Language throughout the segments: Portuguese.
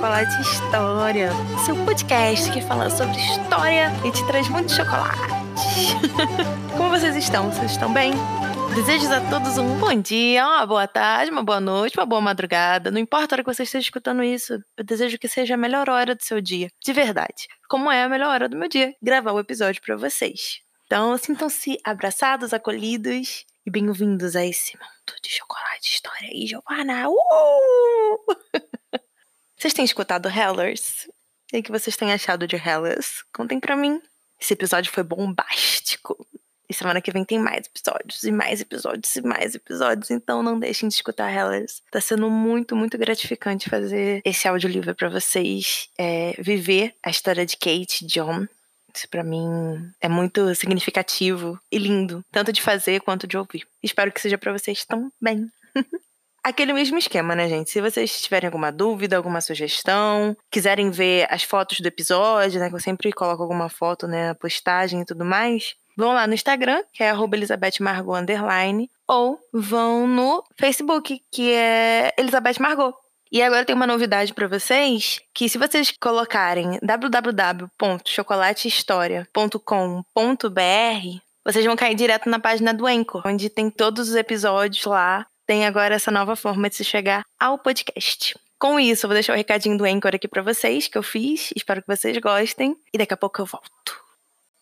Chocolate História, seu podcast que fala sobre história e te traz muito chocolate. Como vocês estão? Vocês estão bem? Desejo a todos um bom dia, uma boa tarde, uma boa noite, uma boa madrugada. Não importa a hora que você esteja escutando isso, eu desejo que seja a melhor hora do seu dia, de verdade. Como é a melhor hora do meu dia, gravar o episódio para vocês. Então, sintam-se abraçados, acolhidos e bem-vindos a esse mundo de chocolate, história e Giovanna. Uh! vocês têm escutado Hellers? E o que vocês têm achado de Hellers? Contem pra mim. Esse episódio foi bombástico. E semana que vem tem mais episódios, e mais episódios, e mais episódios. Então não deixem de escutar Hellers. Tá sendo muito, muito gratificante fazer esse audiolivro para vocês. É, viver a história de Kate e John isso para mim é muito significativo e lindo, tanto de fazer quanto de ouvir. Espero que seja para vocês também. Aquele mesmo esquema, né, gente? Se vocês tiverem alguma dúvida, alguma sugestão, quiserem ver as fotos do episódio, né, que eu sempre coloco alguma foto, né, postagem e tudo mais, vão lá no Instagram, que é @elizabethmargot underline, ou vão no Facebook, que é Elizabeth Margot. E agora tem uma novidade para vocês, que se vocês colocarem www.chocolatehistoria.com.br, vocês vão cair direto na página do Anchor, onde tem todos os episódios lá. Tem agora essa nova forma de se chegar ao podcast. Com isso, eu vou deixar o recadinho do Anchor aqui para vocês, que eu fiz. Espero que vocês gostem. E daqui a pouco eu volto.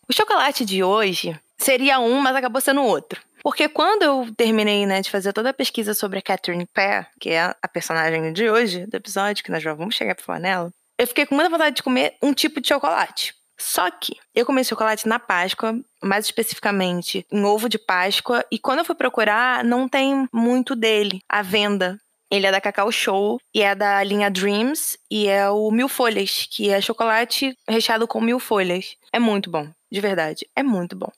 O chocolate de hoje seria um, mas acabou sendo outro. Porque quando eu terminei, né, de fazer toda a pesquisa sobre a Catherine Pear, que é a personagem de hoje, do episódio, que nós já vamos chegar pra falar nela, eu fiquei com muita vontade de comer um tipo de chocolate. Só que eu comi chocolate na Páscoa, mais especificamente em ovo de Páscoa, e quando eu fui procurar, não tem muito dele à venda. Ele é da Cacau Show e é da linha Dreams e é o Mil Folhas, que é chocolate recheado com mil folhas. É muito bom, de verdade, é muito bom.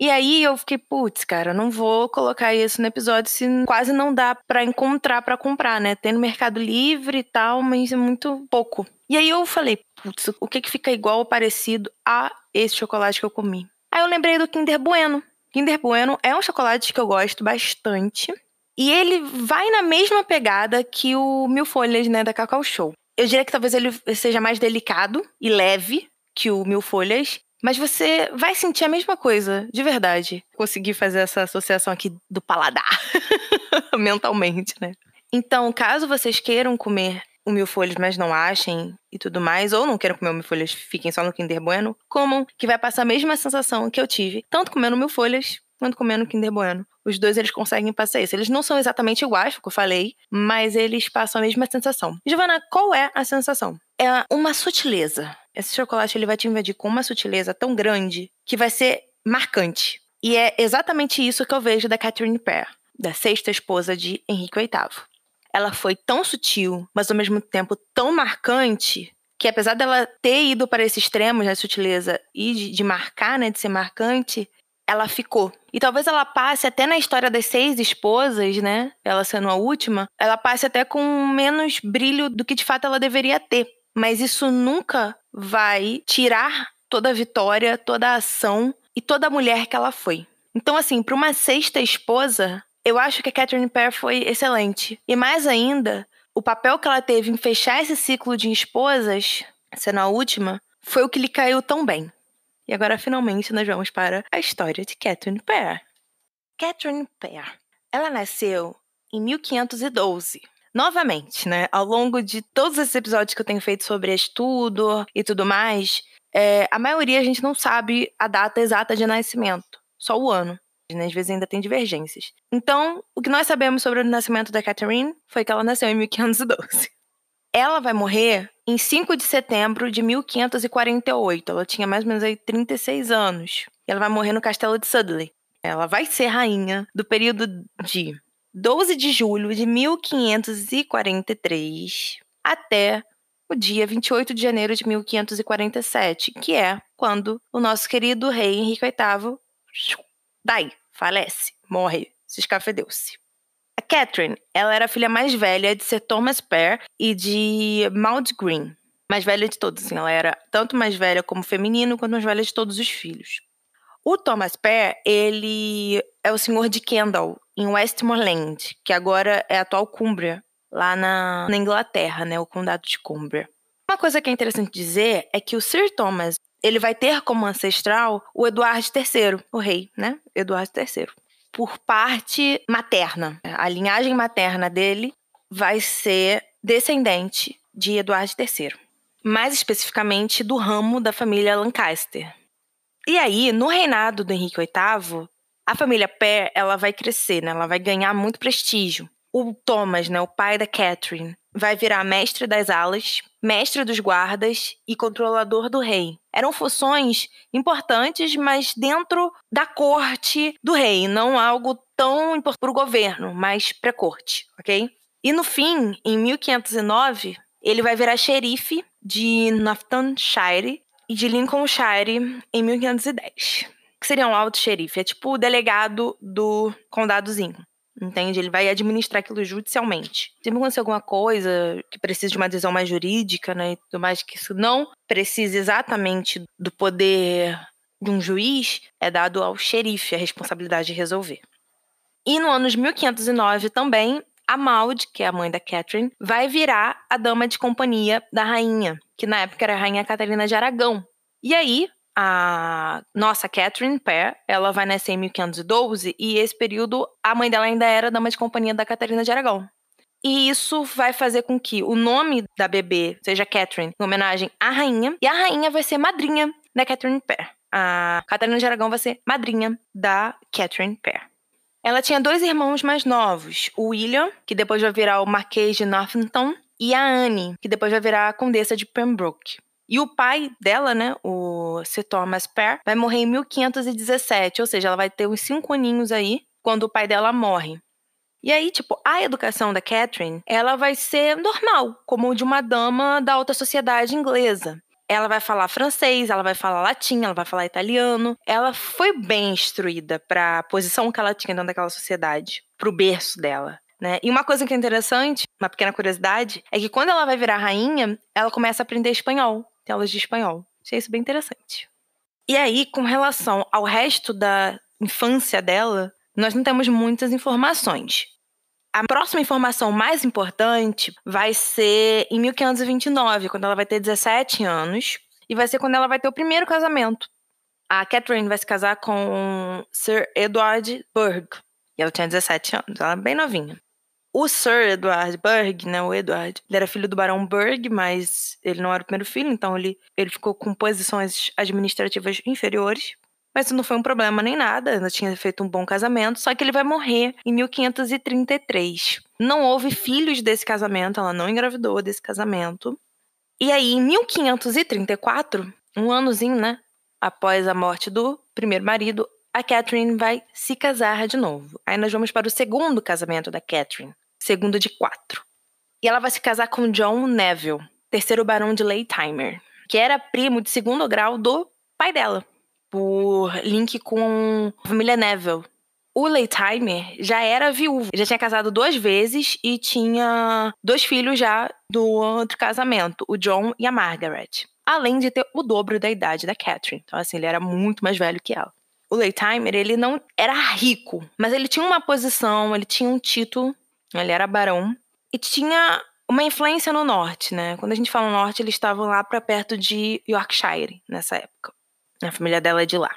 E aí eu fiquei, putz, cara, não vou colocar isso no episódio se quase não dá para encontrar para comprar, né? Tem no Mercado Livre e tal, mas é muito pouco. E aí eu falei, putz, o que que fica igual ou parecido a esse chocolate que eu comi? Aí eu lembrei do Kinder Bueno. Kinder Bueno é um chocolate que eu gosto bastante. E ele vai na mesma pegada que o Mil Folhas, né, da Cacau Show. Eu diria que talvez ele seja mais delicado e leve que o Mil Folhas, mas você vai sentir a mesma coisa, de verdade. Consegui fazer essa associação aqui do paladar, mentalmente, né? Então, caso vocês queiram comer o mil folhas, mas não achem e tudo mais, ou não queiram comer o mil folhas, fiquem só no Kinder Bueno, comam, que vai passar a mesma sensação que eu tive, tanto comendo mil folhas quanto comendo Kinder Bueno. Os dois eles conseguem passar isso. Eles não são exatamente iguais, como eu falei, mas eles passam a mesma sensação. Giovana, qual é a sensação? É uma sutileza esse chocolate ele vai te invadir com uma sutileza tão grande que vai ser marcante. E é exatamente isso que eu vejo da Catherine Pear, da sexta esposa de Henrique VIII. Ela foi tão sutil, mas ao mesmo tempo tão marcante, que apesar dela ter ido para esse extremo da sutileza e de, de marcar, né, de ser marcante, ela ficou. E talvez ela passe até na história das seis esposas, né? Ela sendo a última, ela passe até com menos brilho do que de fato ela deveria ter. Mas isso nunca vai tirar toda a vitória, toda a ação e toda a mulher que ela foi. Então, assim, para uma sexta esposa, eu acho que a Catherine Pear foi excelente. E mais ainda, o papel que ela teve em fechar esse ciclo de esposas, sendo a última, foi o que lhe caiu tão bem. E agora, finalmente, nós vamos para a história de Catherine Pear. Catherine Pear. Ela nasceu em 1512 novamente, né, ao longo de todos esses episódios que eu tenho feito sobre estudo e tudo mais, é, a maioria a gente não sabe a data exata de nascimento, só o ano. Né? Às vezes ainda tem divergências. Então, o que nós sabemos sobre o nascimento da Catherine foi que ela nasceu em 1512. Ela vai morrer em 5 de setembro de 1548. Ela tinha mais ou menos aí 36 anos. Ela vai morrer no castelo de Sudley. Ela vai ser rainha do período de 12 de julho de 1543 até o dia 28 de janeiro de 1547, que é quando o nosso querido rei Henrique VIII daí falece, morre, se escafedeu-se. A Catherine, ela era a filha mais velha de Sir Thomas Pear e de Maud Green. Mais velha de todos, assim, ela era tanto mais velha como feminino quanto mais velha de todos os filhos. O Thomas Pair, ele é o senhor de Kendall, em Westmoreland, que agora é a atual Cumbria, lá na, na Inglaterra, né? O condado de Cumbria. Uma coisa que é interessante dizer é que o Sir Thomas, ele vai ter como ancestral o Eduardo III, o rei, né? Eduardo III. Por parte materna. A linhagem materna dele vai ser descendente de Eduardo III. Mais especificamente do ramo da família Lancaster. E aí, no reinado do Henrique VIII, a família Pair, ela vai crescer, né? Ela vai ganhar muito prestígio. O Thomas, né, o pai da Catherine, vai virar mestre das alas, mestre dos guardas e controlador do rei. Eram funções importantes, mas dentro da corte do rei, não algo tão importante para o governo, mas para a corte, ok? E no fim, em 1509, ele vai virar xerife de Northamptonshire e de Lincolnshire em 1510. Que seria um alto xerife, é tipo o delegado do condadozinho. Entende? Ele vai administrar aquilo judicialmente. Se acontecer alguma coisa que precise de uma decisão mais jurídica, né, e tudo mais, que isso não precise exatamente do poder de um juiz, é dado ao xerife a responsabilidade de resolver. E no ano de 1509 também, a Maud, que é a mãe da Catherine, vai virar a dama de companhia da rainha, que na época era a rainha Catarina de Aragão. E aí, a nossa Catherine Pair, ela vai nascer em 1512 e esse período a mãe dela ainda era dama de companhia da Catarina de Aragão. E isso vai fazer com que o nome da bebê seja Catherine, em homenagem à rainha, e a rainha vai ser madrinha da Catherine Pair. A Catarina de Aragão vai ser madrinha da Catherine Pair. Ela tinha dois irmãos mais novos, o William, que depois vai virar o Marquês de Northampton, e a Anne, que depois vai virar a Condessa de Pembroke. E o pai dela, né, o Sir Thomas Pair, vai morrer em 1517, ou seja, ela vai ter uns cinco aninhos aí quando o pai dela morre. E aí, tipo, a educação da Catherine, ela vai ser normal, como de uma dama da alta sociedade inglesa. Ela vai falar francês, ela vai falar latim, ela vai falar italiano. Ela foi bem instruída para a posição que ela tinha dentro daquela sociedade, para o berço dela. Né? E uma coisa que é interessante, uma pequena curiosidade, é que quando ela vai virar rainha, ela começa a aprender espanhol, telas de espanhol. Achei isso bem interessante. E aí, com relação ao resto da infância dela, nós não temos muitas informações. A próxima informação mais importante vai ser em 1529, quando ela vai ter 17 anos, e vai ser quando ela vai ter o primeiro casamento. A Catherine vai se casar com Sir Edward Burgh, e ela tinha 17 anos, ela é bem novinha. O Sir Edward Burgh, né, o Edward, ele era filho do Barão Burgh, mas ele não era o primeiro filho, então ele, ele ficou com posições administrativas inferiores. Mas isso não foi um problema nem nada, ela tinha feito um bom casamento, só que ele vai morrer em 1533. Não houve filhos desse casamento, ela não engravidou desse casamento. E aí, em 1534, um anozinho, né, após a morte do primeiro marido, a Catherine vai se casar de novo. Aí nós vamos para o segundo casamento da Catherine, segundo de quatro. E ela vai se casar com John Neville, terceiro barão de Leitimer, que era primo de segundo grau do pai dela, por link com a família Neville. O Leitimer já era viúvo, já tinha casado duas vezes e tinha dois filhos já do outro casamento, o John e a Margaret. Além de ter o dobro da idade da Catherine. Então, assim, ele era muito mais velho que ela. O Leitimer, ele não era rico, mas ele tinha uma posição, ele tinha um título, ele era barão, e tinha uma influência no norte, né? Quando a gente fala norte, eles estavam lá para perto de Yorkshire nessa época. A família dela é de lá.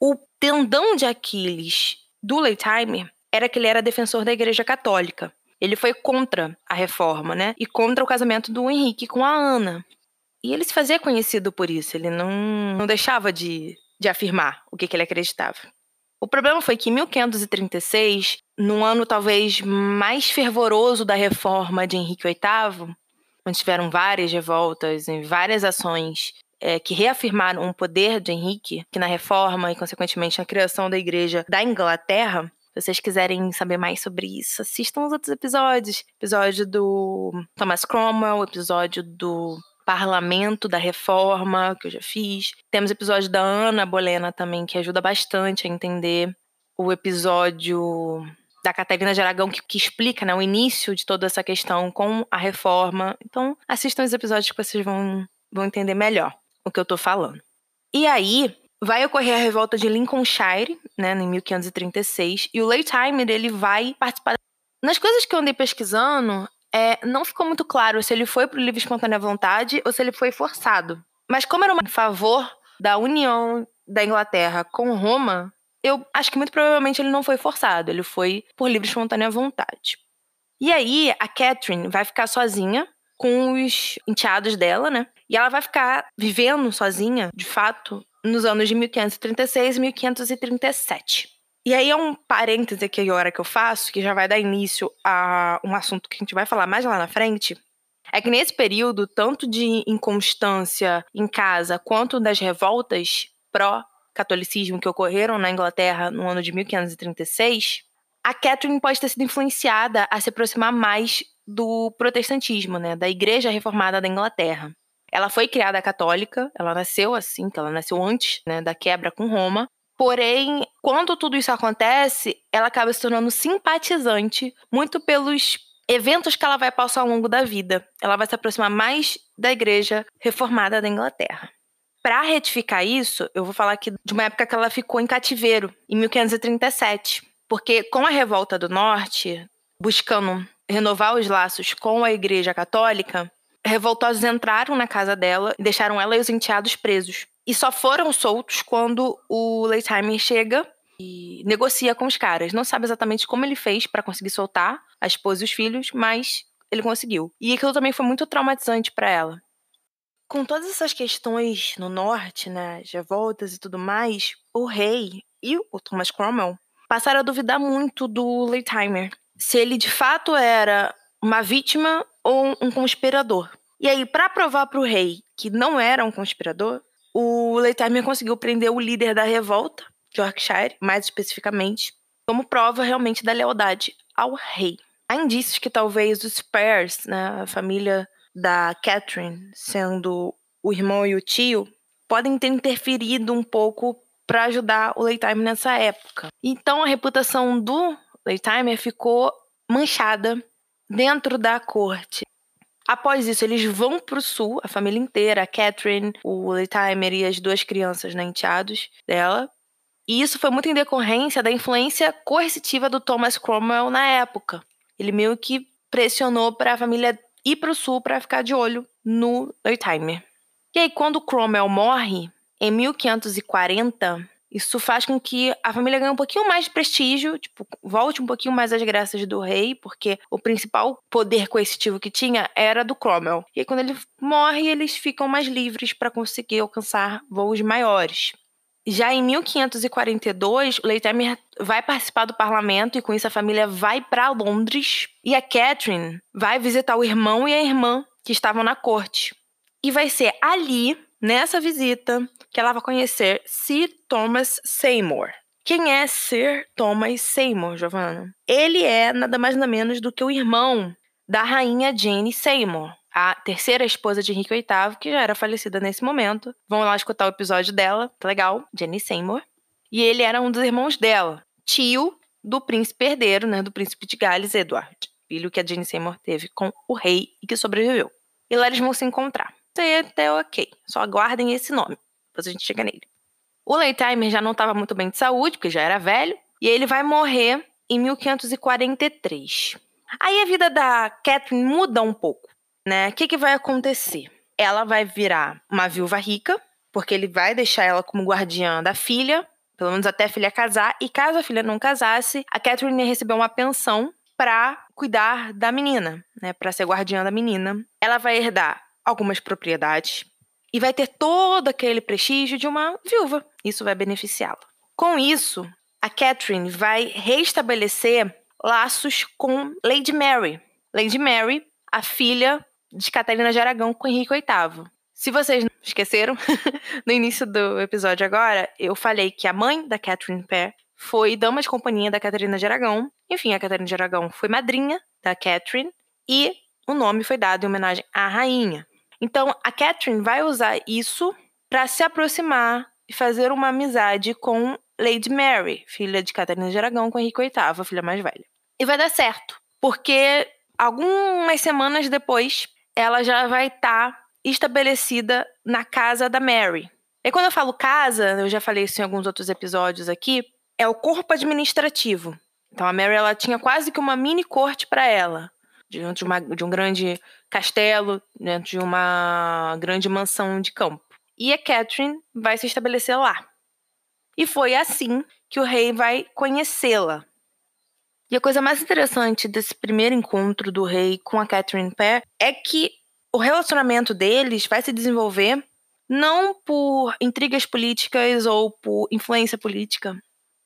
O tendão de Aquiles do Leitimer era que ele era defensor da Igreja Católica. Ele foi contra a reforma, né? E contra o casamento do Henrique com a Ana. E ele se fazia conhecido por isso. Ele não, não deixava de, de afirmar o que, que ele acreditava. O problema foi que em 1536, num ano talvez mais fervoroso da reforma de Henrique VIII, onde tiveram várias revoltas e várias ações é, que reafirmaram o poder de Henrique, que na reforma e, consequentemente, na criação da igreja da Inglaterra, se vocês quiserem saber mais sobre isso, assistam os outros episódios. Episódio do Thomas Cromwell, episódio do Parlamento da Reforma, que eu já fiz. Temos episódio da Ana Bolena também, que ajuda bastante a entender o episódio da Catarina de Aragão, que, que explica né, o início de toda essa questão com a reforma. Então, assistam os episódios que vocês vão, vão entender melhor o que eu tô falando. E aí, vai ocorrer a revolta de Lincolnshire, né, em 1536, e o Leightimer ele vai participar. Nas coisas que eu andei pesquisando, é, não ficou muito claro se ele foi pro livre espontânea vontade ou se ele foi forçado. Mas como era uma, favor da união da Inglaterra com Roma, eu acho que muito provavelmente ele não foi forçado, ele foi por livre espontânea vontade. E aí a Catherine vai ficar sozinha com os enteados dela, né? E ela vai ficar vivendo sozinha, de fato, nos anos de 1536 e 1537. E aí é um parêntese aqui agora que eu faço, que já vai dar início a um assunto que a gente vai falar mais lá na frente. É que nesse período, tanto de inconstância em casa quanto das revoltas pró-catolicismo que ocorreram na Inglaterra no ano de 1536, a Catherine pode ter sido influenciada a se aproximar mais do protestantismo, né, da Igreja Reformada da Inglaterra. Ela foi criada católica, ela nasceu assim, que ela nasceu antes né, da quebra com Roma. Porém, quando tudo isso acontece, ela acaba se tornando simpatizante muito pelos eventos que ela vai passar ao longo da vida. Ela vai se aproximar mais da Igreja Reformada da Inglaterra. Para retificar isso, eu vou falar aqui de uma época que ela ficou em cativeiro, em 1537. Porque com a revolta do norte, buscando renovar os laços com a Igreja Católica, revoltosos entraram na casa dela e deixaram ela e os enteados presos. E só foram soltos quando o Leigheimer chega e negocia com os caras. Não sabe exatamente como ele fez para conseguir soltar a esposa e os filhos, mas ele conseguiu. E aquilo também foi muito traumatizante para ela. Com todas essas questões no norte, né, as revoltas e tudo mais, o rei e o Thomas Cromwell passaram a duvidar muito do Leigheimer. Se ele de fato era uma vítima ou um conspirador. E aí, para provar para o rei que não era um conspirador, o Leigheimer conseguiu prender o líder da revolta, Yorkshire, mais especificamente, como prova realmente da lealdade ao rei. Há indícios que talvez os Pears, né, a família da Catherine, sendo o irmão e o tio, podem ter interferido um pouco para ajudar o Leigheimer nessa época. Então a reputação do Leigheimer ficou manchada dentro da corte. Após isso, eles vão para o sul, a família inteira, a Catherine, o Leigheimer e as duas crianças né, enteados dela. E isso foi muito em decorrência da influência coercitiva do Thomas Cromwell na época. Ele meio que pressionou para a família ir para o sul para ficar de olho no Leigheimer. E aí, quando Cromwell morre, em 1540, isso faz com que a família ganhe um pouquinho mais de prestígio, tipo, volte um pouquinho mais às graças do rei, porque o principal poder coercitivo que tinha era do Cromwell. E aí, quando ele morre, eles ficam mais livres para conseguir alcançar voos maiores. Já em 1542, o vai participar do parlamento e com isso a família vai para Londres e a Catherine vai visitar o irmão e a irmã que estavam na corte. E vai ser ali nessa visita que ela vai conhecer Sir Thomas Seymour. Quem é Sir Thomas Seymour, Giovanna? Ele é nada mais nada menos do que o irmão da rainha Jane Seymour, a terceira esposa de Henrique VIII, que já era falecida nesse momento. Vamos lá escutar o episódio dela, tá legal, Jane Seymour. E ele era um dos irmãos dela, tio do príncipe herdeiro, né, do príncipe de Gales, Edward, filho que a Jane Seymour teve com o rei e que sobreviveu. E lá eles vão se encontrar. Isso aí é até ok. Só aguardem esse nome. Depois a gente chega nele. O Leigheimer já não estava muito bem de saúde, porque já era velho. E ele vai morrer em 1543. Aí a vida da Catherine muda um pouco, né? O que, que vai acontecer? Ela vai virar uma viúva rica, porque ele vai deixar ela como guardiã da filha, pelo menos até a filha casar. E caso a filha não casasse, a Catherine ia receber uma pensão para cuidar da menina, né? Para ser guardiã da menina. Ela vai herdar algumas propriedades e vai ter todo aquele prestígio de uma viúva. Isso vai beneficiá-la. Com isso, a Catherine vai restabelecer laços com Lady Mary. Lady Mary, a filha de Catarina de Aragão com Henrique VIII. Se vocês não esqueceram, no início do episódio agora, eu falei que a mãe da Catherine Parr foi dama de companhia da Catarina de Aragão. Enfim, a Catarina de Aragão foi madrinha da Catherine e o nome foi dado em homenagem à rainha. Então, a Catherine vai usar isso para se aproximar e fazer uma amizade com Lady Mary, filha de Catarina de Aragão, com Henrique VIII, a filha mais velha. E vai dar certo, porque algumas semanas depois ela já vai estar tá estabelecida na casa da Mary. E quando eu falo casa, eu já falei isso em alguns outros episódios aqui, é o corpo administrativo. Então a Mary ela tinha quase que uma mini corte para ela, dentro de, uma, de um grande castelo, dentro de uma grande mansão de campo. E a Catherine vai se estabelecer lá. E foi assim que o rei vai conhecê-la. E a coisa mais interessante desse primeiro encontro do rei com a Catherine Parr é que o relacionamento deles vai se desenvolver não por intrigas políticas ou por influência política,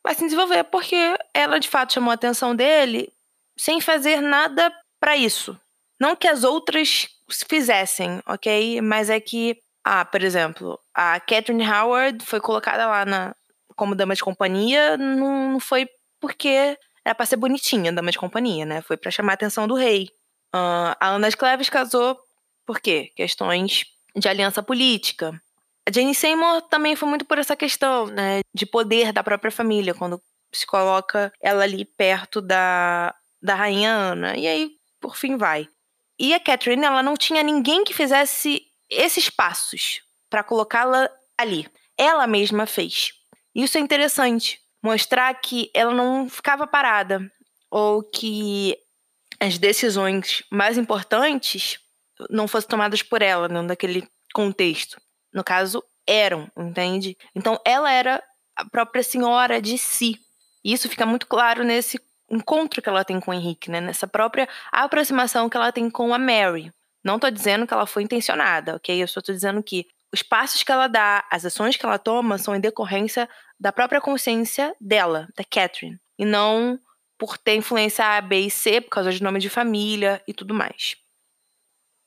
vai se desenvolver porque ela de fato chamou a atenção dele sem fazer nada para isso. Não que as outras fizessem, ok? Mas é que, ah, por exemplo, a Catherine Howard foi colocada lá na, como dama de companhia, não, não foi porque era pra ser bonitinha, dama de companhia, né? Foi para chamar a atenção do rei. Uh, a Ana de Cleves casou por quê? Questões de aliança política. A Jane Seymour também foi muito por essa questão, né, de poder da própria família, quando se coloca ela ali perto da, da rainha Ana. E aí, por fim, vai. E a Catherine, ela não tinha ninguém que fizesse esses passos para colocá-la ali. Ela mesma fez. Isso é interessante, mostrar que ela não ficava parada ou que as decisões mais importantes não fossem tomadas por ela, não daquele contexto. No caso, eram, entende? Então ela era a própria senhora de si. Isso fica muito claro nesse encontro que ela tem com o Henrique, né? Nessa própria aproximação que ela tem com a Mary. Não tô dizendo que ela foi intencionada, ok? Eu só tô dizendo que os passos que ela dá, as ações que ela toma, são em decorrência da própria consciência dela, da Catherine. E não por ter influência A, B e C, por causa de nome de família e tudo mais.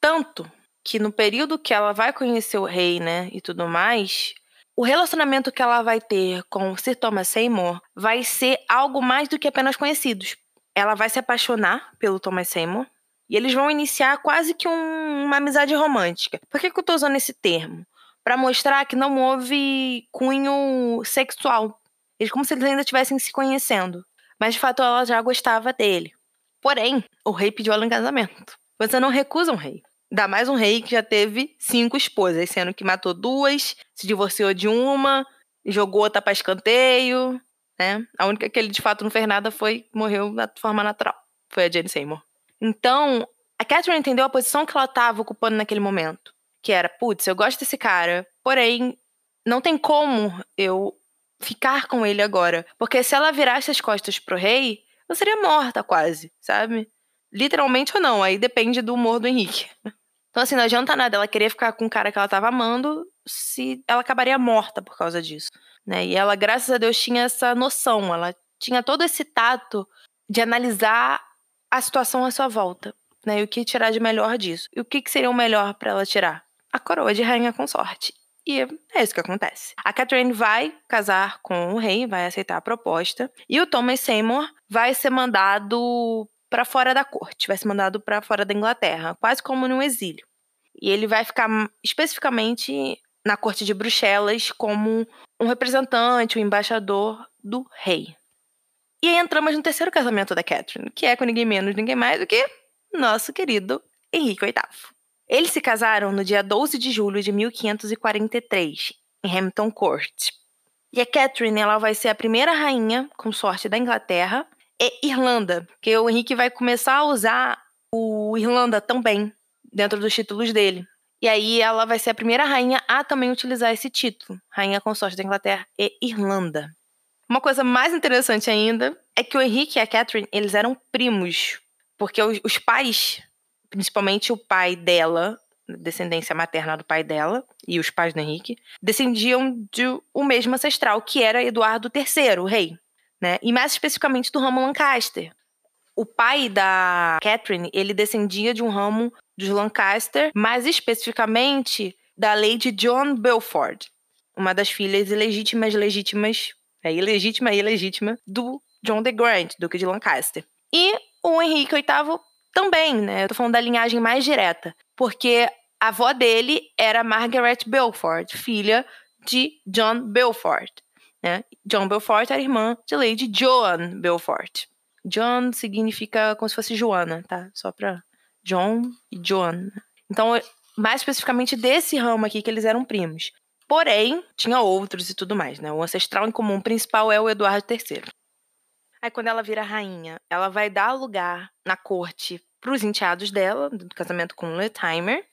Tanto que no período que ela vai conhecer o rei, né, e tudo mais, o relacionamento que ela vai ter com Sir Thomas Seymour vai ser algo mais do que apenas conhecidos. Ela vai se apaixonar pelo Thomas Seymour e eles vão iniciar quase que um, uma amizade romântica. Por que, que eu tô usando esse termo? Para mostrar que não houve cunho sexual. Eles como se eles ainda estivessem se conhecendo. Mas de fato ela já gostava dele. Porém, o rei pediu ela em casamento. Você não recusa um rei. Ainda mais um rei que já teve cinco esposas, sendo que matou duas, se divorciou de uma, jogou outra para escanteio, né? A única que ele de fato não fez nada foi morreu da forma natural. Foi a Jane Seymour. Então, a Catherine entendeu a posição que ela estava ocupando naquele momento. Que era, putz, eu gosto desse cara, porém, não tem como eu ficar com ele agora. Porque se ela virasse as costas pro rei, eu seria morta quase, sabe? Literalmente ou não, aí depende do humor do Henrique. Então, assim, não adianta nada ela querer ficar com o cara que ela tava amando se ela acabaria morta por causa disso, né? E ela, graças a Deus, tinha essa noção, ela tinha todo esse tato de analisar a situação à sua volta, né? E o que tirar de melhor disso. E o que, que seria o melhor para ela tirar? A coroa de rainha consorte. E é isso que acontece. A Catherine vai casar com o rei, vai aceitar a proposta, e o Thomas Seymour vai ser mandado para fora da corte, vai ser mandado para fora da Inglaterra, quase como num exílio. E ele vai ficar especificamente na corte de Bruxelas como um representante, um embaixador do rei. E aí entramos no terceiro casamento da Catherine, que é com ninguém menos, ninguém mais do que nosso querido Henrique VIII. Eles se casaram no dia 12 de julho de 1543, em Hampton Court. E a Catherine ela vai ser a primeira rainha consorte da Inglaterra e Irlanda, que o Henrique vai começar a usar o Irlanda também dentro dos títulos dele. E aí ela vai ser a primeira rainha a também utilizar esse título, rainha consorte da Inglaterra e Irlanda. Uma coisa mais interessante ainda é que o Henrique e a Catherine, eles eram primos, porque os, os pais, principalmente o pai dela, descendência materna do pai dela e os pais do Henrique, descendiam de o mesmo ancestral, que era Eduardo III, o rei né? E mais especificamente do ramo Lancaster. O pai da Catherine, ele descendia de um ramo dos Lancaster, mais especificamente da Lady John Belford, uma das filhas ilegítimas, legítimas, é ilegítima e ilegítima do John de Grant, duque de Lancaster. E o Henrique VIII também, né? Eu tô falando da linhagem mais direta, porque a avó dele era Margaret Belford, filha de John Belford. Né? John Belfort era irmã de Lady Joan Belfort. John significa como se fosse Joana, tá? Só pra John e Joan. Então, mais especificamente desse ramo aqui que eles eram primos. Porém, tinha outros e tudo mais, né? O ancestral em comum principal é o Eduardo III. Aí, quando ela vira rainha, ela vai dar lugar na corte para os enteados dela, do casamento com Letimer.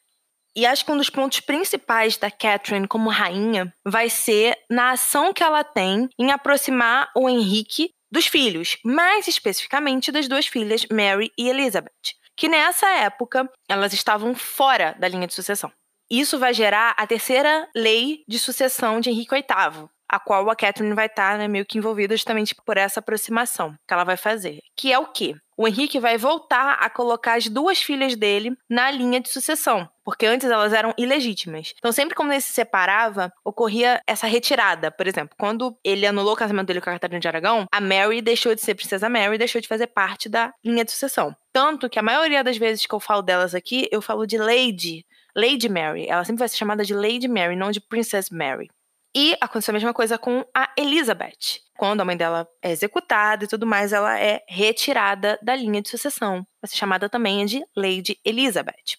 E acho que um dos pontos principais da Catherine como rainha vai ser na ação que ela tem em aproximar o Henrique dos filhos, mais especificamente das duas filhas, Mary e Elizabeth, que nessa época elas estavam fora da linha de sucessão. Isso vai gerar a terceira lei de sucessão de Henrique VIII, a qual a Catherine vai estar tá, né, meio que envolvida justamente por essa aproximação que ela vai fazer. Que é o quê? O Henrique vai voltar a colocar as duas filhas dele na linha de sucessão, porque antes elas eram ilegítimas. Então, sempre quando ele se separava, ocorria essa retirada. Por exemplo, quando ele anulou o casamento dele com a Catarina de Aragão, a Mary deixou de ser princesa Mary, deixou de fazer parte da linha de sucessão. Tanto que a maioria das vezes que eu falo delas aqui, eu falo de Lady, Lady Mary. Ela sempre vai ser chamada de Lady Mary, não de Princess Mary. E aconteceu a mesma coisa com a Elizabeth. Quando a mãe dela é executada e tudo mais, ela é retirada da linha de sucessão. Vai ser chamada também de Lady Elizabeth.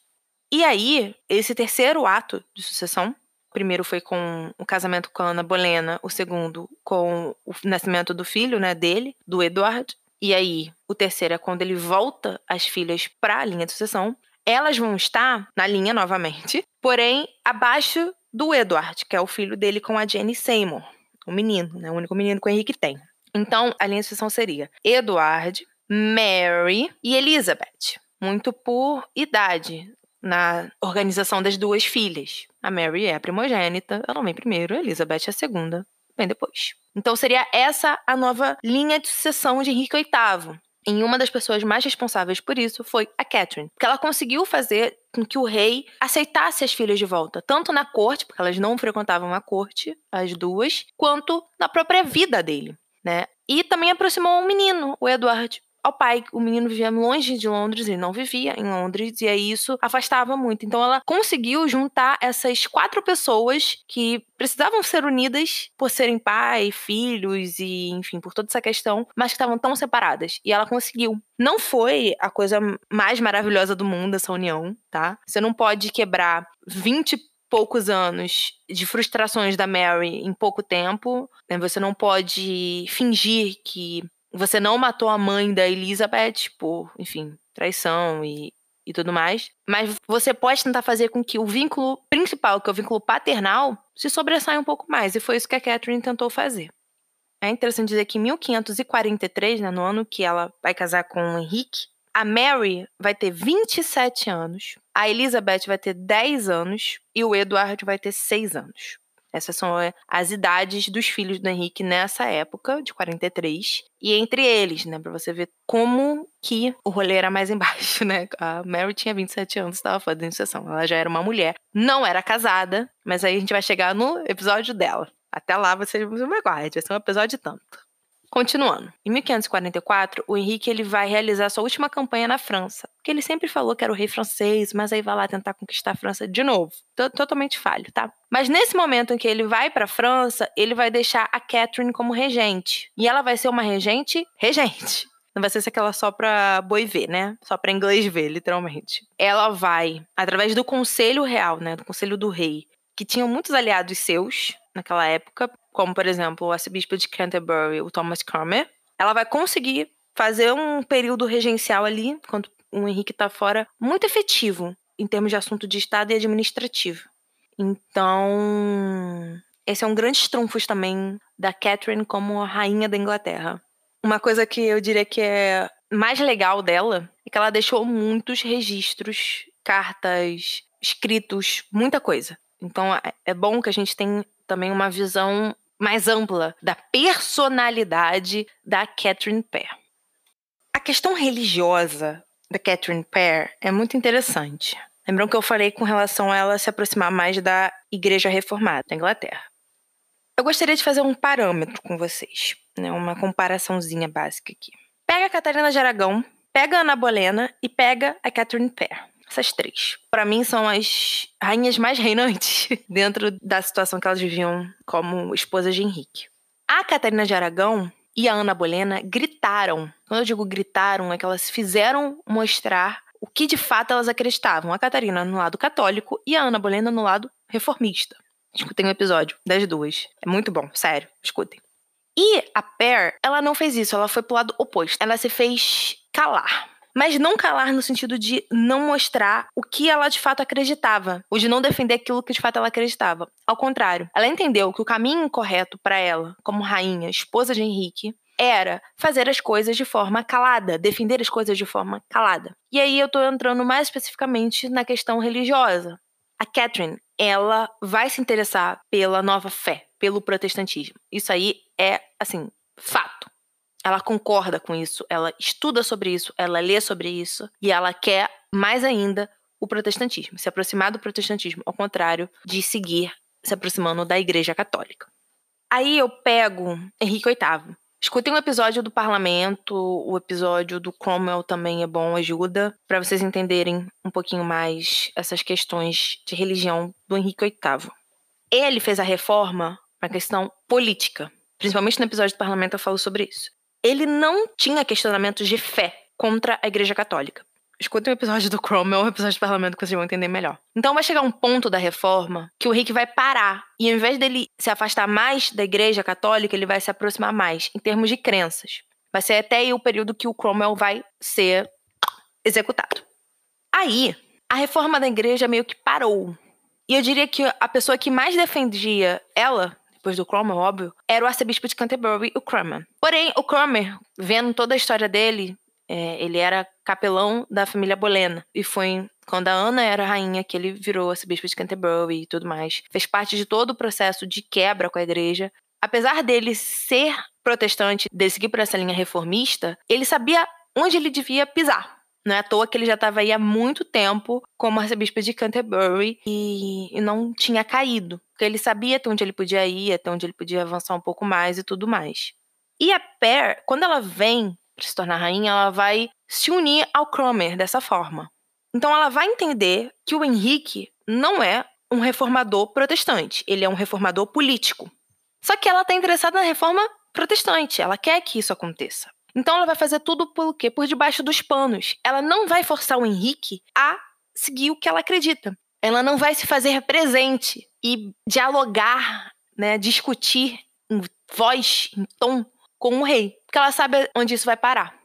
E aí, esse terceiro ato de sucessão, o primeiro foi com o casamento com a Ana Bolena, o segundo com o nascimento do filho, né, dele, do Edward. E aí, o terceiro é quando ele volta as filhas para a linha de sucessão. Elas vão estar na linha novamente, porém abaixo do Edward, que é o filho dele com a Jenny Seymour, o menino, né? O único menino que o Henrique tem. Então, a linha de sucessão seria Edward, Mary e Elizabeth, muito por idade na organização das duas filhas. A Mary é a primogênita, ela vem primeiro, a Elizabeth é a segunda, vem depois. Então seria essa a nova linha de sucessão de Henrique VIII. E uma das pessoas mais responsáveis por isso foi a Catherine, porque ela conseguiu fazer com que o rei aceitasse as filhas de volta, tanto na corte, porque elas não frequentavam a corte, as duas, quanto na própria vida dele, né? E também aproximou um menino, o Edward, ao pai. O menino vivia longe de Londres, ele não vivia em Londres, e aí isso afastava muito. Então ela conseguiu juntar essas quatro pessoas que precisavam ser unidas por serem pai, filhos e, enfim, por toda essa questão, mas que estavam tão separadas. E ela conseguiu. Não foi a coisa mais maravilhosa do mundo essa união, tá? Você não pode quebrar 20 poucos anos de frustrações da Mary em pouco tempo. Né? Você não pode fingir que você não matou a mãe da Elizabeth por, enfim, traição e, e tudo mais. Mas você pode tentar fazer com que o vínculo principal, que é o vínculo paternal, se sobressaia um pouco mais. E foi isso que a Catherine tentou fazer. É interessante dizer que em 1543, né, no ano que ela vai casar com o Henrique, a Mary vai ter 27 anos, a Elizabeth vai ter 10 anos e o Edward vai ter 6 anos. Essas são é, as idades dos filhos do Henrique nessa época, de 43. E entre eles, né, pra você ver como que o rolê era mais embaixo, né? A Mary tinha 27 anos, estava fazendo sessão. Ela já era uma mulher, não era casada, mas aí a gente vai chegar no episódio dela. Até lá você me aguarde, vai ser um episódio tanto. Continuando, em 1544, o Henrique ele vai realizar sua última campanha na França, porque ele sempre falou que era o rei francês, mas aí vai lá tentar conquistar a França de novo. T Totalmente falho, tá? Mas nesse momento em que ele vai para a França, ele vai deixar a Catherine como regente. E ela vai ser uma regente regente. Não vai ser aquela só pra boi ver, né? Só pra inglês ver, literalmente. Ela vai, através do Conselho Real, né? Do Conselho do Rei, que tinham muitos aliados seus naquela época, como por exemplo o arcebispo de Canterbury, o Thomas Cromer, ela vai conseguir fazer um período regencial ali, quando o Henrique está fora, muito efetivo em termos de assunto de Estado e administrativo. Então, esse é um grande trunfos também da Catherine como rainha da Inglaterra. Uma coisa que eu diria que é mais legal dela é que ela deixou muitos registros, cartas, escritos, muita coisa. Então é, é bom que a gente tenha também uma visão mais ampla da personalidade da Catherine Parr. A questão religiosa da Catherine Parr é muito interessante. Lembram que eu falei com relação a ela se aproximar mais da Igreja Reformada da Inglaterra. Eu gostaria de fazer um parâmetro com vocês, né? uma comparaçãozinha básica aqui. Pega a Catarina de Aragão, pega a Ana Bolena e pega a Catherine Parr. Essas três. Para mim, são as rainhas mais reinantes dentro da situação que elas viviam como esposas de Henrique. A Catarina de Aragão e a Ana Bolena gritaram. Quando eu digo gritaram, é que elas fizeram mostrar o que de fato elas acreditavam. A Catarina no lado católico e a Ana Bolena no lado reformista. Escutem o um episódio das duas. É muito bom, sério, escutem. E a Pear, ela não fez isso, ela foi pro lado oposto. Ela se fez calar. Mas não calar no sentido de não mostrar o que ela de fato acreditava, ou de não defender aquilo que de fato ela acreditava. Ao contrário, ela entendeu que o caminho correto para ela, como rainha, esposa de Henrique, era fazer as coisas de forma calada, defender as coisas de forma calada. E aí eu tô entrando mais especificamente na questão religiosa. A Catherine, ela vai se interessar pela nova fé, pelo protestantismo. Isso aí é, assim, fato. Ela concorda com isso, ela estuda sobre isso, ela lê sobre isso e ela quer mais ainda o protestantismo, se aproximar do protestantismo, ao contrário de seguir se aproximando da Igreja Católica. Aí eu pego Henrique VIII. Escutem um episódio do Parlamento, o episódio do Cromwell também é bom, ajuda, para vocês entenderem um pouquinho mais essas questões de religião do Henrique VIII. Ele fez a reforma para questão política. Principalmente no episódio do Parlamento eu falo sobre isso ele não tinha questionamentos de fé contra a Igreja Católica. Escutem o episódio do Cromwell, o episódio do parlamento que vocês vão entender melhor. Então vai chegar um ponto da reforma que o Rick vai parar. E ao invés dele se afastar mais da igreja católica, ele vai se aproximar mais, em termos de crenças. Vai ser até aí o período que o Cromwell vai ser executado. Aí, a reforma da igreja meio que parou. E eu diria que a pessoa que mais defendia ela depois do Cromer, óbvio, era o arcebispo de Canterbury, o Cranmer. Porém, o Cranmer, vendo toda a história dele, é, ele era capelão da família Bolena. E foi quando a Ana era rainha que ele virou arcebispo de Canterbury e tudo mais. Fez parte de todo o processo de quebra com a igreja. Apesar dele ser protestante, dele seguir por essa linha reformista, ele sabia onde ele devia pisar. Não é à toa que ele já estava aí há muito tempo como arcebispo de Canterbury e, e não tinha caído. Porque ele sabia até onde ele podia ir, até onde ele podia avançar um pouco mais e tudo mais. E a Per, quando ela vem para se tornar rainha, ela vai se unir ao Cromer dessa forma. Então ela vai entender que o Henrique não é um reformador protestante, ele é um reformador político. Só que ela está interessada na reforma protestante, ela quer que isso aconteça. Então ela vai fazer tudo por quê? Por debaixo dos panos. Ela não vai forçar o Henrique a seguir o que ela acredita. Ela não vai se fazer presente e dialogar, né, discutir em voz, em tom com o rei, porque ela sabe onde isso vai parar.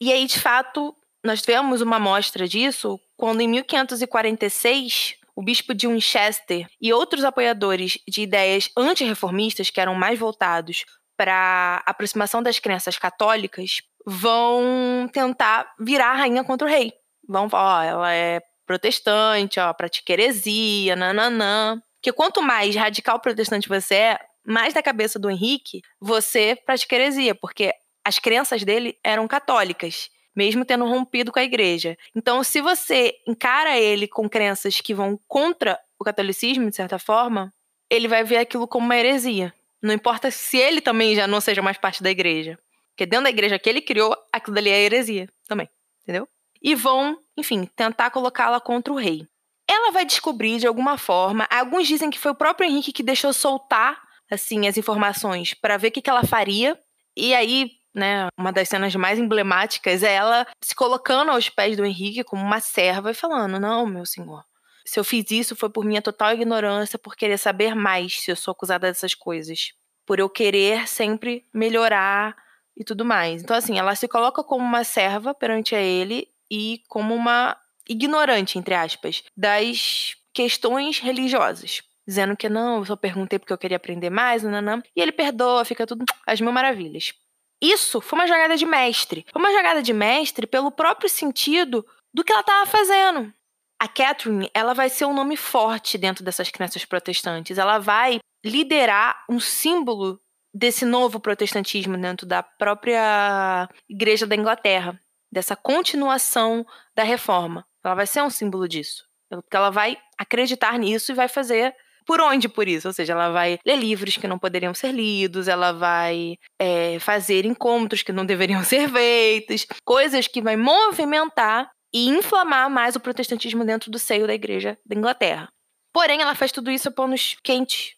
E aí, de fato, nós tivemos uma amostra disso quando em 1546 o bispo de Winchester e outros apoiadores de ideias antirreformistas, que eram mais voltados para aproximação das crenças católicas vão tentar virar a rainha contra o rei. Vão falar, ó, ela é protestante, ó, pratica heresia, nananã. Porque quanto mais radical protestante você é, mais da cabeça do Henrique você pratica heresia, porque as crenças dele eram católicas, mesmo tendo rompido com a igreja. Então, se você encara ele com crenças que vão contra o catolicismo, de certa forma, ele vai ver aquilo como uma heresia. Não importa se ele também já não seja mais parte da igreja. Porque dentro da igreja que ele criou, aquilo dali é heresia também. Entendeu? E vão, enfim, tentar colocá-la contra o rei. Ela vai descobrir de alguma forma. Alguns dizem que foi o próprio Henrique que deixou soltar, assim, as informações para ver o que, que ela faria. E aí, né, uma das cenas mais emblemáticas é ela se colocando aos pés do Henrique como uma serva e falando: Não, meu senhor, se eu fiz isso foi por minha total ignorância, por querer saber mais se eu sou acusada dessas coisas. Por eu querer sempre melhorar e tudo mais. Então, assim, ela se coloca como uma serva perante a ele e como uma ignorante, entre aspas, das questões religiosas. Dizendo que não, eu só perguntei porque eu queria aprender mais, nananã. E ele perdoa, fica tudo às mil maravilhas. Isso foi uma jogada de mestre. Foi uma jogada de mestre pelo próprio sentido do que ela estava fazendo a Catherine, ela vai ser um nome forte dentro dessas crenças protestantes. Ela vai liderar um símbolo desse novo protestantismo dentro da própria Igreja da Inglaterra, dessa continuação da reforma. Ela vai ser um símbolo disso. Porque ela vai acreditar nisso e vai fazer por onde por isso? Ou seja, ela vai ler livros que não poderiam ser lidos, ela vai é, fazer encontros que não deveriam ser feitos, coisas que vai movimentar e inflamar mais o protestantismo dentro do seio da igreja da Inglaterra. Porém, ela faz tudo isso a panos quentes.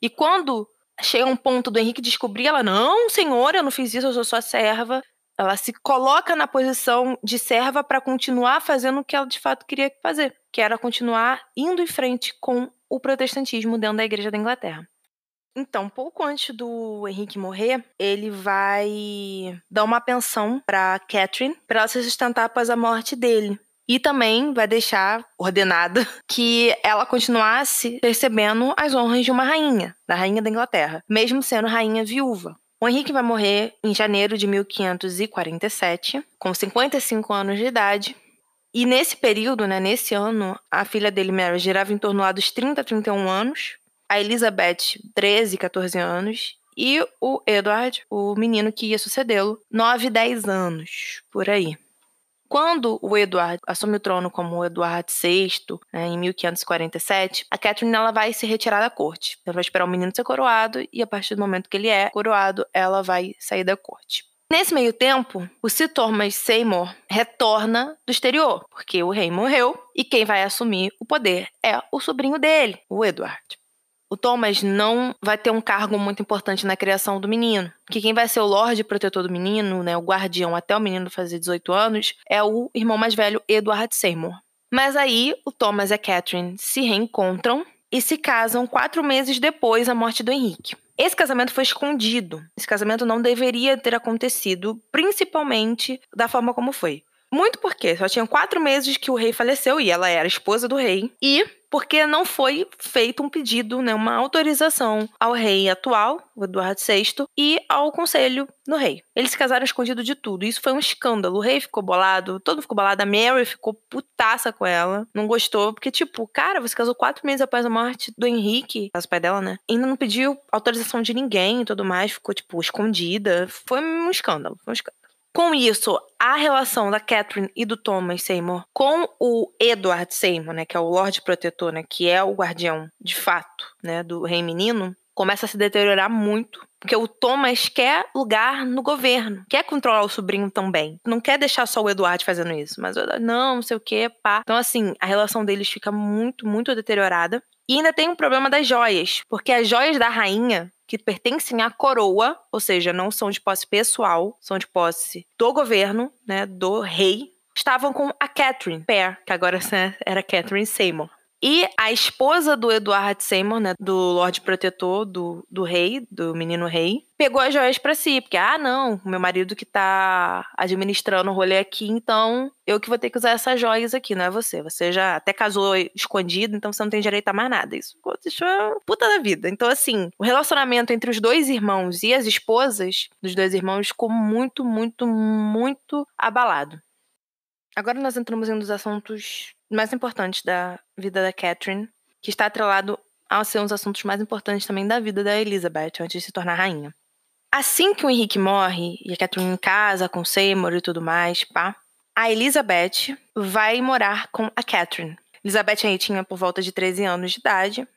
E quando chega um ponto do Henrique descobrir, ela, não, senhor, eu não fiz isso, eu sou só serva. Ela se coloca na posição de serva para continuar fazendo o que ela de fato queria fazer, que era continuar indo em frente com o protestantismo dentro da Igreja da Inglaterra. Então, pouco antes do Henrique morrer, ele vai dar uma pensão para Catherine para ela se sustentar após a morte dele. E também vai deixar ordenada que ela continuasse recebendo as honras de uma rainha, da rainha da Inglaterra, mesmo sendo rainha viúva. O Henrique vai morrer em janeiro de 1547, com 55 anos de idade. E nesse período, né, nesse ano, a filha dele, Mary, girava em torno lá dos 30 a 31 anos, a Elizabeth, 13, 14 anos, e o Edward, o menino que ia sucedê-lo, 9, 10 anos, por aí. Quando o Edward assume o trono como Eduardo VI, né, em 1547, a Catherine ela vai se retirar da corte. Ela vai esperar o menino ser coroado e a partir do momento que ele é coroado, ela vai sair da corte. Nesse meio tempo, o Sir Thomas Seymour retorna do exterior, porque o rei morreu e quem vai assumir o poder é o sobrinho dele, o Edward o Thomas não vai ter um cargo muito importante na criação do menino. Que quem vai ser o Lorde Protetor do menino, né, o guardião até o menino fazer 18 anos, é o irmão mais velho, Edward Seymour. Mas aí o Thomas e a Catherine se reencontram e se casam quatro meses depois da morte do Henrique. Esse casamento foi escondido. Esse casamento não deveria ter acontecido, principalmente da forma como foi. Muito porque só tinha quatro meses que o rei faleceu e ela era esposa do rei. E porque não foi feito um pedido, né, uma autorização ao rei atual, o Eduardo VI, e ao conselho do rei. Eles se casaram escondido de tudo. Isso foi um escândalo. O rei ficou bolado, todo mundo ficou bolado. A Mary ficou putaça com ela. Não gostou, porque, tipo, cara, você casou quatro meses após a morte do Henrique, o pai dela, né? Ainda não pediu autorização de ninguém e tudo mais. Ficou, tipo, escondida. Foi um escândalo. Foi um escândalo. Com isso, a relação da Catherine e do Thomas Seymour com o Edward Seymour, né, que é o Lorde Protetor, né, que é o guardião de fato, né, do rei menino, começa a se deteriorar muito. Porque o Thomas quer lugar no governo, quer controlar o sobrinho também. Não quer deixar só o Eduardo fazendo isso, mas não, não sei o que, pá. Então, assim, a relação deles fica muito, muito deteriorada. E ainda tem um problema das joias, porque as joias da rainha que pertencem à coroa, ou seja, não são de posse pessoal, são de posse do governo, né, do rei, estavam com a Catherine Pear, que agora era Catherine Seymour. E a esposa do Edward Seymour, né, do Lorde Protetor do, do rei, do menino rei, pegou as joias para si, porque, ah, não, meu marido que tá administrando o rolê aqui, então eu que vou ter que usar essas joias aqui, não é você. Você já até casou escondido, então você não tem direito a mais nada. Isso deixou puta da vida. Então, assim, o relacionamento entre os dois irmãos e as esposas dos dois irmãos ficou muito, muito, muito abalado. Agora nós entramos em um dos assuntos mais importantes da vida da Catherine, que está atrelado a ser um dos assuntos mais importantes também da vida da Elizabeth, antes de se tornar rainha. Assim que o Henrique morre e a Catherine casa com Seymour e tudo mais, pá, a Elizabeth vai morar com a Catherine. Elizabeth aí tinha por volta de 13 anos de idade.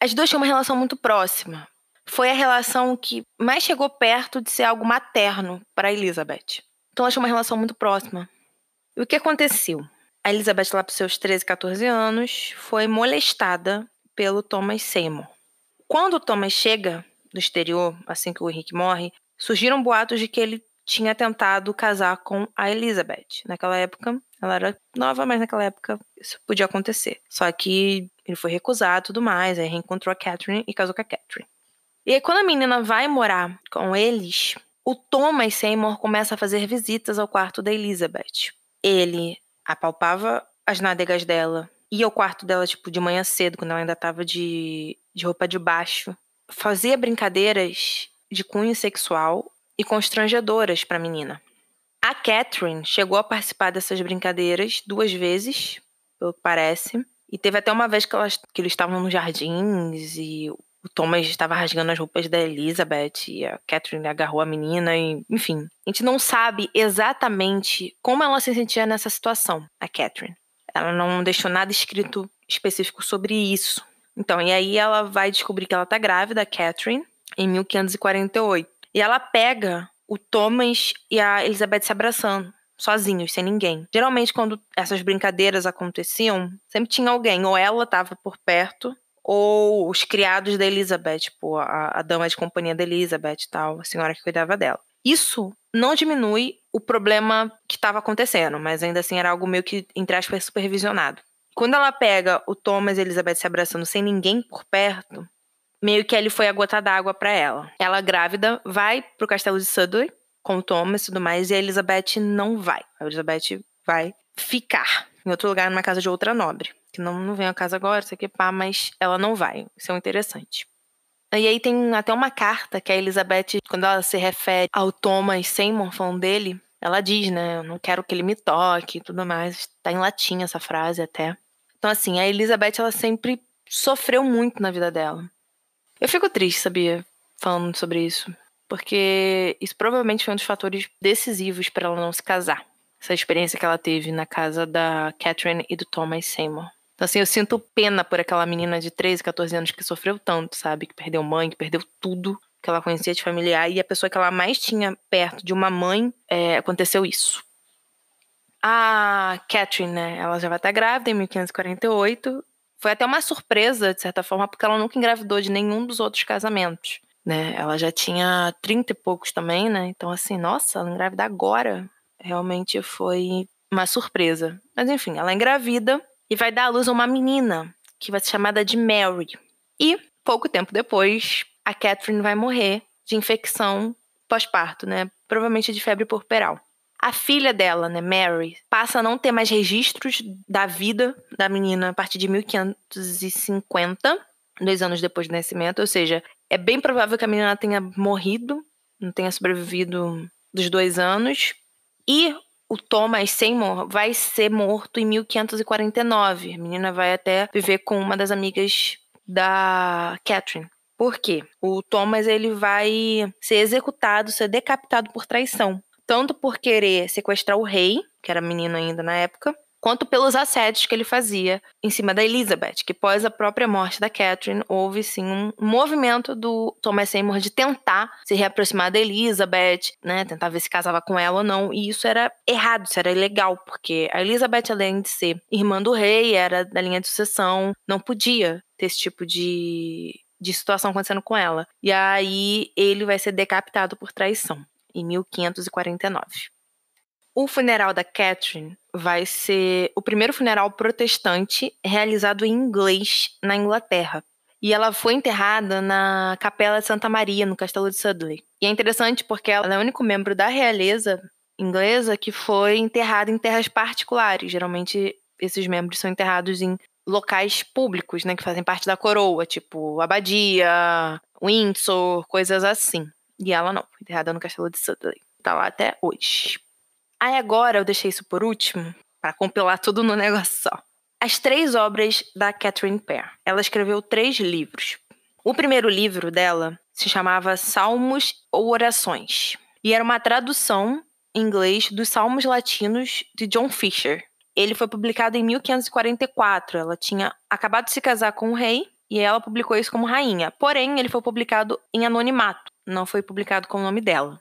As duas tinham uma relação muito próxima. Foi a relação que mais chegou perto de ser algo materno para Elizabeth. Então elas tinham uma relação muito próxima. E o que aconteceu? A Elizabeth, lá para seus 13, 14 anos, foi molestada pelo Thomas Seymour. Quando o Thomas chega do exterior, assim que o Henrique morre, surgiram boatos de que ele tinha tentado casar com a Elizabeth. Naquela época, ela era nova, mas naquela época isso podia acontecer. Só que ele foi recusado e tudo mais, aí reencontrou a Catherine e casou com a Catherine. E aí, quando a menina vai morar com eles, o Thomas Seymour começa a fazer visitas ao quarto da Elizabeth. Ele apalpava as nádegas dela, ia ao quarto dela, tipo, de manhã cedo, quando ela ainda tava de, de roupa de baixo. Fazia brincadeiras de cunho sexual e constrangedoras para a menina. A Catherine chegou a participar dessas brincadeiras duas vezes, pelo que parece. E teve até uma vez que, elas, que eles estavam nos jardins e o Thomas estava rasgando as roupas da Elizabeth e a Catherine agarrou a menina e, enfim. A gente não sabe exatamente como ela se sentia nessa situação, a Catherine. Ela não deixou nada escrito específico sobre isso. Então, e aí ela vai descobrir que ela tá grávida, a Catherine, em 1548. E ela pega o Thomas e a Elizabeth se abraçando, sozinhos, sem ninguém. Geralmente, quando essas brincadeiras aconteciam, sempre tinha alguém, ou ela estava por perto, ou os criados da Elizabeth, tipo, a, a dama de companhia da Elizabeth tal, a senhora que cuidava dela. Isso não diminui o problema que estava acontecendo, mas ainda assim era algo meio que, entre aspas, supervisionado. Quando ela pega o Thomas e a Elizabeth se abraçando sem ninguém por perto, meio que ele foi a gota d'água para ela. Ela grávida vai pro castelo de Sudley com o Thomas e tudo mais, e a Elizabeth não vai. A Elizabeth vai ficar em outro lugar, numa casa de outra nobre. Que não, não vem a casa agora, isso aqui, pá, mas ela não vai. Isso é interessante. E aí tem até uma carta que a Elizabeth, quando ela se refere ao Thomas Seymour, falando dele, ela diz, né? Eu não quero que ele me toque e tudo mais. Tá em latim essa frase até. Então, assim, a Elizabeth, ela sempre sofreu muito na vida dela. Eu fico triste, sabia? Falando sobre isso. Porque isso provavelmente foi um dos fatores decisivos para ela não se casar. Essa experiência que ela teve na casa da Catherine e do Thomas Seymour. Então, assim, eu sinto pena por aquela menina de 13, 14 anos que sofreu tanto, sabe? Que perdeu mãe, que perdeu tudo que ela conhecia de familiar. E a pessoa que ela mais tinha perto de uma mãe, é, aconteceu isso. A Catherine, né? Ela já vai estar grávida em 1548. Foi até uma surpresa, de certa forma, porque ela nunca engravidou de nenhum dos outros casamentos. Né? Ela já tinha 30 e poucos também, né? Então, assim, nossa, ela engravida agora. Realmente foi uma surpresa. Mas enfim, ela engravida e vai dar à luz a uma menina que vai ser chamada de Mary. E pouco tempo depois, a Catherine vai morrer de infecção pós-parto, né? Provavelmente de febre puerperal. A filha dela, né, Mary, passa a não ter mais registros da vida da menina a partir de 1550, dois anos depois do nascimento, ou seja, é bem provável que a menina tenha morrido, não tenha sobrevivido dos dois anos. E o Thomas Seymour vai ser morto em 1549. A menina vai até viver com uma das amigas da Catherine. Por quê? O Thomas ele vai ser executado, ser decapitado por traição. Tanto por querer sequestrar o rei, que era menino ainda na época, quanto pelos assédios que ele fazia em cima da Elizabeth, que após a própria morte da Catherine, houve sim um movimento do Thomas Seymour de tentar se reaproximar da Elizabeth, né, tentar ver se casava com ela ou não, e isso era errado, isso era ilegal, porque a Elizabeth, além de ser irmã do rei, era da linha de sucessão, não podia ter esse tipo de de situação acontecendo com ela. E aí ele vai ser decapitado por traição em 1549. O funeral da Catherine vai ser o primeiro funeral protestante realizado em inglês na Inglaterra. E ela foi enterrada na Capela de Santa Maria, no Castelo de Sudley. E é interessante porque ela é o único membro da realeza inglesa que foi enterrada em terras particulares. Geralmente, esses membros são enterrados em locais públicos, né, que fazem parte da coroa, tipo Abadia, Windsor, coisas assim. E ela não, foi enterrada no Castelo de Sudley. Tá lá até hoje. Aí agora eu deixei isso por último, para compilar tudo no negócio só. As três obras da Catherine Parr. Ela escreveu três livros. O primeiro livro dela se chamava Salmos ou Orações. E era uma tradução em inglês dos Salmos Latinos de John Fisher. Ele foi publicado em 1544. Ela tinha acabado de se casar com o rei e ela publicou isso como rainha. Porém, ele foi publicado em anonimato, não foi publicado com o nome dela.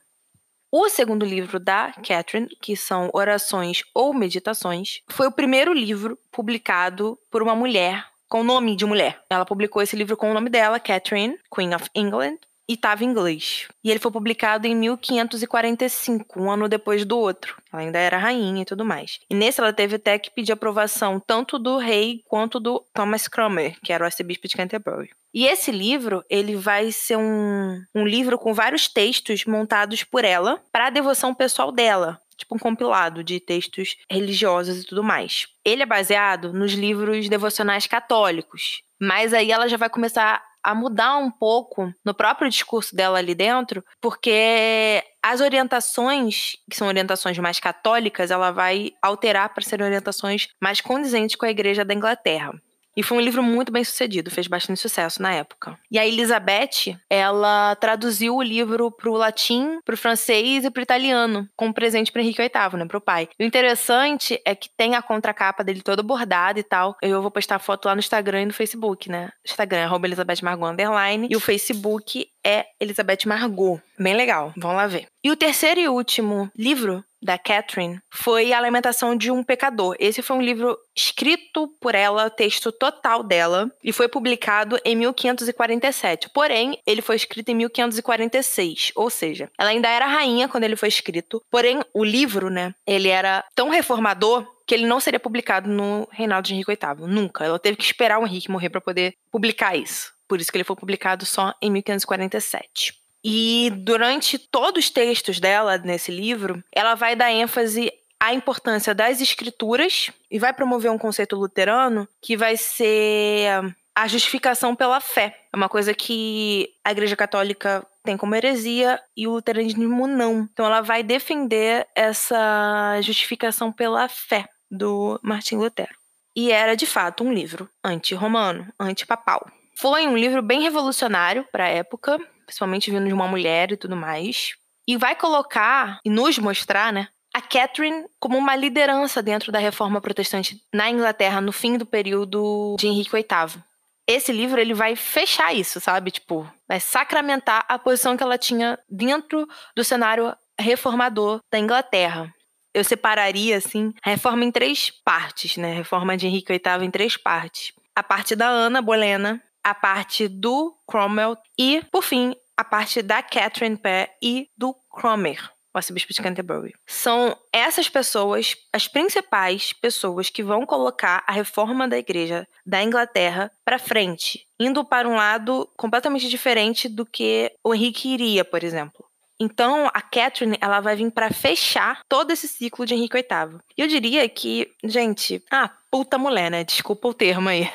O segundo livro da Catherine, que são Orações ou Meditações, foi o primeiro livro publicado por uma mulher com nome de mulher. Ela publicou esse livro com o nome dela, Catherine, Queen of England, e estava em inglês. E ele foi publicado em 1545, um ano depois do outro. Ela ainda era rainha e tudo mais. E nesse ela teve até que pedir aprovação tanto do rei quanto do Thomas Cranmer, que era o arcebispo de Canterbury. E esse livro, ele vai ser um, um livro com vários textos montados por ela para a devoção pessoal dela tipo um compilado de textos religiosos e tudo mais. Ele é baseado nos livros devocionais católicos, mas aí ela já vai começar a mudar um pouco no próprio discurso dela ali dentro, porque as orientações, que são orientações mais católicas, ela vai alterar para serem orientações mais condizentes com a Igreja da Inglaterra. E foi um livro muito bem sucedido, fez bastante sucesso na época. E a Elizabeth, ela traduziu o livro pro latim, pro francês e pro italiano, como presente para Henrique VIII, né, pro pai. O interessante é que tem a contracapa dele toda bordada e tal. Eu vou postar foto lá no Instagram e no Facebook, né? Instagram, arroba Elizabeth Margot Underline. E o Facebook é Elizabeth Margot. Bem legal, vamos lá ver. E o terceiro e último livro da Catherine foi A Lamentação de um Pecador. Esse foi um livro escrito por ela, texto total dela, e foi publicado em 1547. Porém, ele foi escrito em 1546, ou seja, ela ainda era rainha quando ele foi escrito. Porém, o livro, né, ele era tão reformador que ele não seria publicado no reinado de Henrique VIII. Nunca. Ela teve que esperar o Henrique morrer para poder publicar isso. Por isso que ele foi publicado só em 1547. E durante todos os textos dela nesse livro, ela vai dar ênfase à importância das escrituras e vai promover um conceito luterano que vai ser a justificação pela fé. É uma coisa que a Igreja Católica tem como heresia e o luteranismo não. Então ela vai defender essa justificação pela fé do Martim Lutero. E era de fato um livro anti-romano, anti-papal. Foi um livro bem revolucionário para a época, principalmente vindo de uma mulher e tudo mais. E vai colocar e nos mostrar, né, a Catherine como uma liderança dentro da reforma protestante na Inglaterra no fim do período de Henrique VIII esse livro ele vai fechar isso, sabe? Tipo, vai sacramentar a posição que ela tinha dentro do cenário reformador da Inglaterra. Eu separaria assim a reforma em três partes, né? A reforma de Henrique VIII em três partes. A parte da Ana Bolena, a parte do Cromwell e, por fim, a parte da Catherine Parr e do Cromer o arcebispo de Canterbury. São essas pessoas as principais pessoas que vão colocar a reforma da igreja da Inglaterra para frente, indo para um lado completamente diferente do que o Henrique iria, por exemplo. Então, a Catherine, ela vai vir para fechar todo esse ciclo de Henrique VIII. E eu diria que, gente, ah, puta mulher, né? Desculpa o termo aí.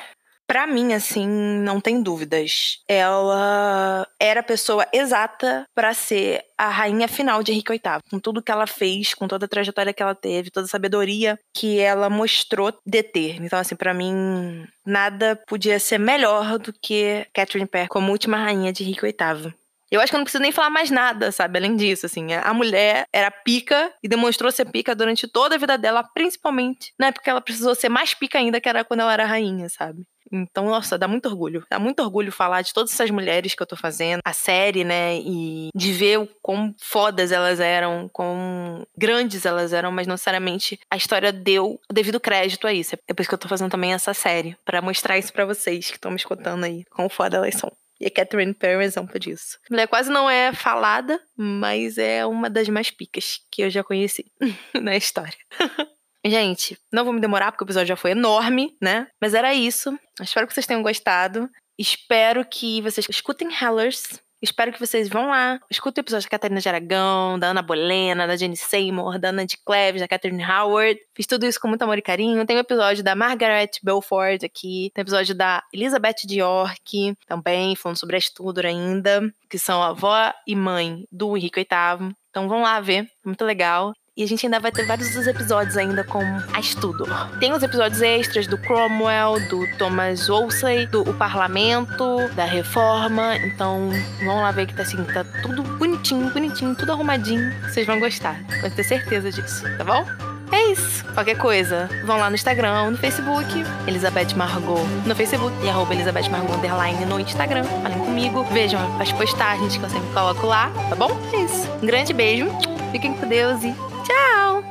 Para mim, assim, não tem dúvidas. Ela era a pessoa exata para ser a rainha final de Henrique VIII, com tudo que ela fez, com toda a trajetória que ela teve, toda a sabedoria que ela mostrou deter. Então, assim, para mim, nada podia ser melhor do que Catherine Parr como última rainha de Henrique VIII. Eu acho que eu não preciso nem falar mais nada, sabe? Além disso, assim, a mulher era pica e demonstrou ser pica durante toda a vida dela, principalmente na época que ela precisou ser mais pica ainda, que era quando ela era rainha, sabe? Então, nossa, dá muito orgulho. Dá muito orgulho falar de todas essas mulheres que eu tô fazendo, a série, né? E de ver o quão fodas elas eram, quão grandes elas eram, mas não necessariamente a história deu o devido crédito a isso. É por isso que eu tô fazendo também essa série, para mostrar isso para vocês que estão me escutando aí, quão foda elas são. E a Catherine Perry é exemplo disso. A mulher quase não é falada, mas é uma das mais picas que eu já conheci na história. Gente, não vou me demorar porque o episódio já foi enorme, né? Mas era isso. Espero que vocês tenham gostado. Espero que vocês escutem Hellers. Espero que vocês vão lá, escutem o episódio da Catarina de Aragão, da Ana Bolena, da Jenny Seymour, da Ana de Cleves, da Catherine Howard. Fiz tudo isso com muito amor e carinho. Tem o episódio da Margaret Belford aqui, tem o episódio da Elizabeth de York, também falando sobre a Tudor ainda, que são avó e mãe do Henrique VIII. Então vão lá ver, muito legal. E a gente ainda vai ter vários dos episódios ainda com a estudo. Tem os episódios extras do Cromwell, do Thomas Wolsey, do O Parlamento, da Reforma. Então, vamos lá ver que tá assim, tá tudo bonitinho, bonitinho, tudo arrumadinho. Vocês vão gostar. Pode ter certeza disso, tá bom? É isso. Qualquer coisa, vão lá no Instagram, no Facebook, Elizabeth Margot no Facebook e arroba Elizabeth Margot underline no Instagram. Falem comigo, vejam as postagens que eu sempre coloco lá, tá bom? É isso. Um grande beijo, fiquem com Deus e Tchau!